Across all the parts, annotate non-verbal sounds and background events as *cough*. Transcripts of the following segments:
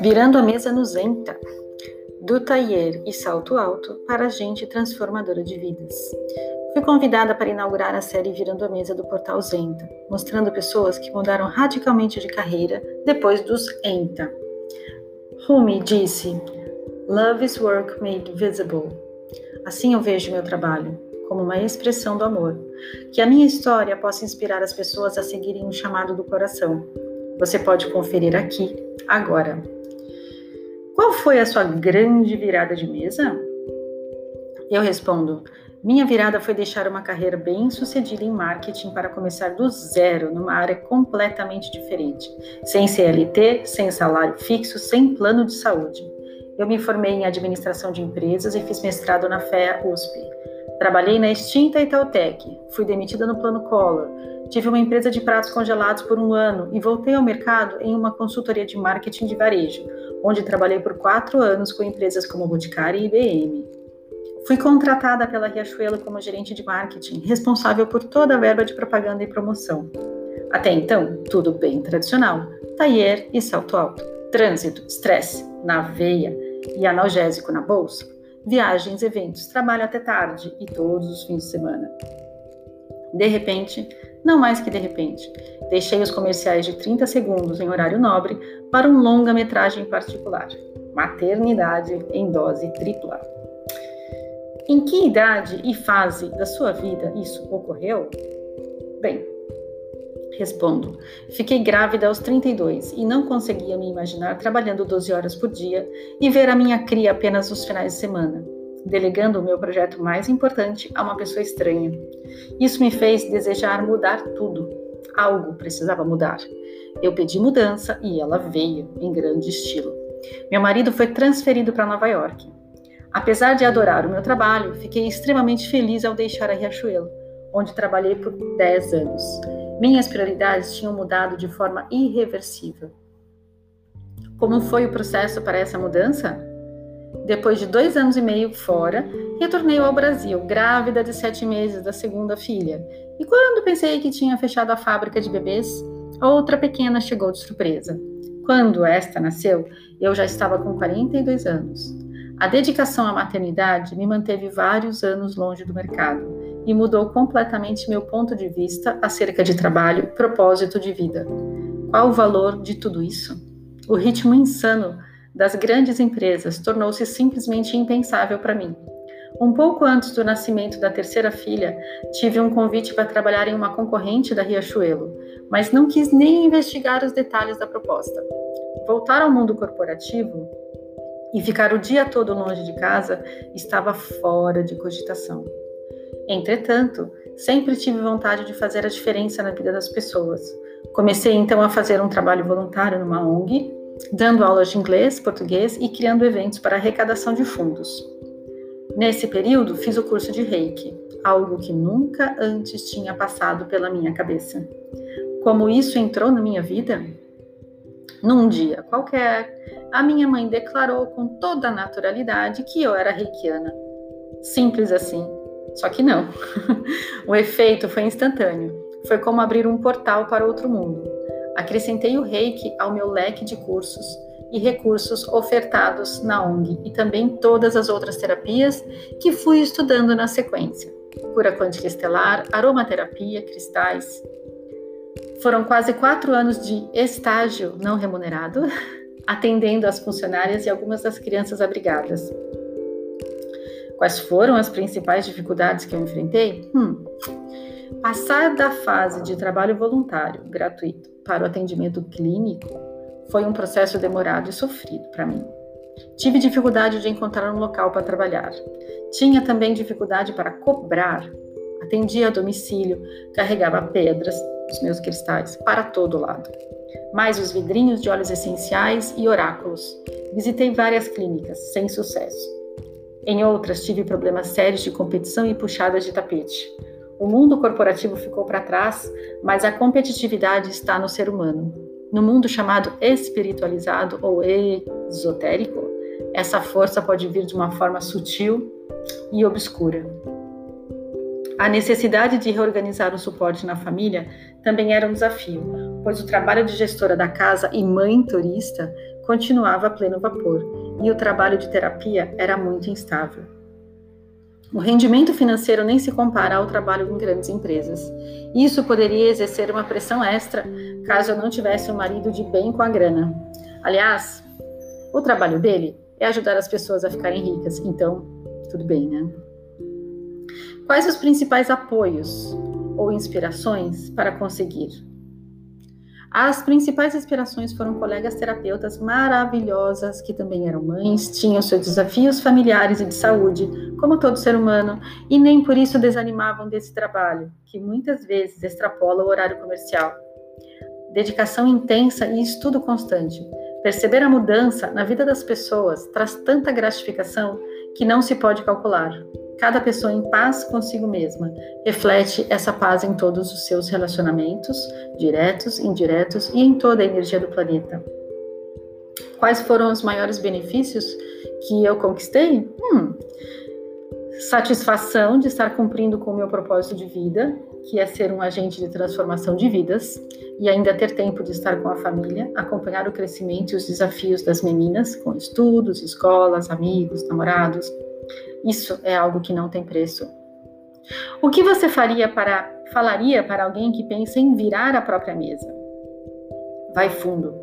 Virando a mesa no Zenta, do Taier e Salto Alto para a gente transformadora de vidas. Fui convidada para inaugurar a série Virando a Mesa do Portal Zenta, mostrando pessoas que mudaram radicalmente de carreira depois dos ENTA. Rumi disse: Love is work made visible. Assim eu vejo meu trabalho, como uma expressão do amor. Que a minha história possa inspirar as pessoas a seguirem o chamado do coração. Você pode conferir aqui, agora. Qual foi a sua grande virada de mesa? Eu respondo: minha virada foi deixar uma carreira bem sucedida em marketing para começar do zero, numa área completamente diferente, sem CLT, sem salário fixo, sem plano de saúde. Eu me formei em administração de empresas e fiz mestrado na FEA USP. Trabalhei na extinta Itautec, fui demitida no plano Collor, tive uma empresa de pratos congelados por um ano e voltei ao mercado em uma consultoria de marketing de varejo, onde trabalhei por quatro anos com empresas como Boticário e IBM. Fui contratada pela Riachuelo como gerente de marketing, responsável por toda a verba de propaganda e promoção. Até então, tudo bem tradicional: taier e salto alto, trânsito, estresse, na veia e analgésico na bolsa, viagens, eventos, trabalho até tarde e todos os fins de semana. De repente, não mais que de repente, deixei os comerciais de 30 segundos em horário nobre para um longa-metragem particular, Maternidade em Dose Tripla. Em que idade e fase da sua vida isso ocorreu? Bem, respondo. Fiquei grávida aos 32 e não conseguia me imaginar trabalhando 12 horas por dia e ver a minha cria apenas nos finais de semana delegando o meu projeto mais importante a uma pessoa estranha. Isso me fez desejar mudar tudo. Algo precisava mudar. Eu pedi mudança e ela veio em grande estilo. Meu marido foi transferido para Nova York. Apesar de adorar o meu trabalho, fiquei extremamente feliz ao deixar a Riachuelo, onde trabalhei por 10 anos. Minhas prioridades tinham mudado de forma irreversível. Como foi o processo para essa mudança? Depois de dois anos e meio fora, retornei ao Brasil, grávida de sete meses da segunda filha. E quando pensei que tinha fechado a fábrica de bebês, outra pequena chegou de surpresa. Quando esta nasceu, eu já estava com 42 anos. A dedicação à maternidade me manteve vários anos longe do mercado e mudou completamente meu ponto de vista acerca de trabalho, propósito de vida. Qual o valor de tudo isso? O ritmo insano das grandes empresas tornou-se simplesmente impensável para mim. Um pouco antes do nascimento da terceira filha, tive um convite para trabalhar em uma concorrente da Riachuelo, mas não quis nem investigar os detalhes da proposta. Voltar ao mundo corporativo e ficar o dia todo longe de casa estava fora de cogitação. Entretanto, sempre tive vontade de fazer a diferença na vida das pessoas. Comecei então a fazer um trabalho voluntário numa ONG dando aulas de inglês, português e criando eventos para arrecadação de fundos. Nesse período, fiz o curso de Reiki, algo que nunca antes tinha passado pela minha cabeça. Como isso entrou na minha vida? Num dia qualquer, a minha mãe declarou com toda a naturalidade que eu era reikiana. Simples assim. Só que não. *laughs* o efeito foi instantâneo. Foi como abrir um portal para outro mundo. Acrescentei o reiki ao meu leque de cursos e recursos ofertados na ONG e também todas as outras terapias que fui estudando na sequência: cura quântica estelar, aromaterapia, cristais. Foram quase quatro anos de estágio não remunerado, *laughs* atendendo as funcionárias e algumas das crianças abrigadas. Quais foram as principais dificuldades que eu enfrentei? Hum, passar da fase de trabalho voluntário, gratuito, para o atendimento clínico foi um processo demorado e sofrido para mim. Tive dificuldade de encontrar um local para trabalhar. Tinha também dificuldade para cobrar. Atendia a domicílio, carregava pedras, os meus cristais, para todo lado. Mais os vidrinhos de óleos essenciais e oráculos. Visitei várias clínicas, sem sucesso. Em outras, tive problemas sérios de competição e puxadas de tapete. O mundo corporativo ficou para trás, mas a competitividade está no ser humano. No mundo chamado espiritualizado ou esotérico, essa força pode vir de uma forma sutil e obscura. A necessidade de reorganizar o suporte na família também era um desafio, pois o trabalho de gestora da casa e mãe turista continuava a pleno vapor e o trabalho de terapia era muito instável. O rendimento financeiro nem se compara ao trabalho em grandes empresas. Isso poderia exercer uma pressão extra caso eu não tivesse um marido de bem com a grana. Aliás, o trabalho dele é ajudar as pessoas a ficarem ricas, então tudo bem, né? Quais os principais apoios ou inspirações para conseguir? As principais inspirações foram colegas terapeutas maravilhosas que também eram mães, tinham seus desafios familiares e de saúde, como todo ser humano, e nem por isso desanimavam desse trabalho, que muitas vezes extrapola o horário comercial. Dedicação intensa e estudo constante. Perceber a mudança na vida das pessoas traz tanta gratificação que não se pode calcular cada pessoa em paz consigo mesma. Reflete essa paz em todos os seus relacionamentos, diretos, indiretos e em toda a energia do planeta. Quais foram os maiores benefícios que eu conquistei? Hum, satisfação de estar cumprindo com o meu propósito de vida, que é ser um agente de transformação de vidas e ainda ter tempo de estar com a família, acompanhar o crescimento e os desafios das meninas com estudos, escolas, amigos, namorados, isso é algo que não tem preço. O que você faria para falaria para alguém que pensa em virar a própria mesa? Vai fundo,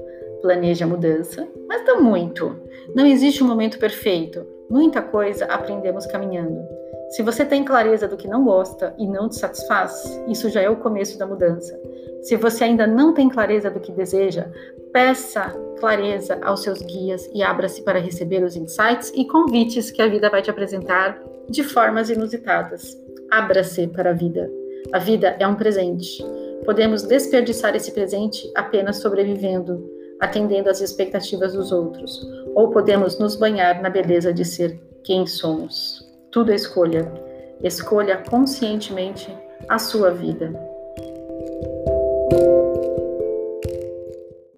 planeja a mudança, mas não muito. Não existe um momento perfeito. Muita coisa aprendemos caminhando. Se você tem clareza do que não gosta e não te satisfaz, isso já é o começo da mudança. Se você ainda não tem clareza do que deseja, peça clareza aos seus guias e abra-se para receber os insights e convites que a vida vai te apresentar de formas inusitadas. Abra-se para a vida. A vida é um presente. Podemos desperdiçar esse presente apenas sobrevivendo, atendendo às expectativas dos outros, ou podemos nos banhar na beleza de ser quem somos. Tudo é escolha. Escolha conscientemente a sua vida.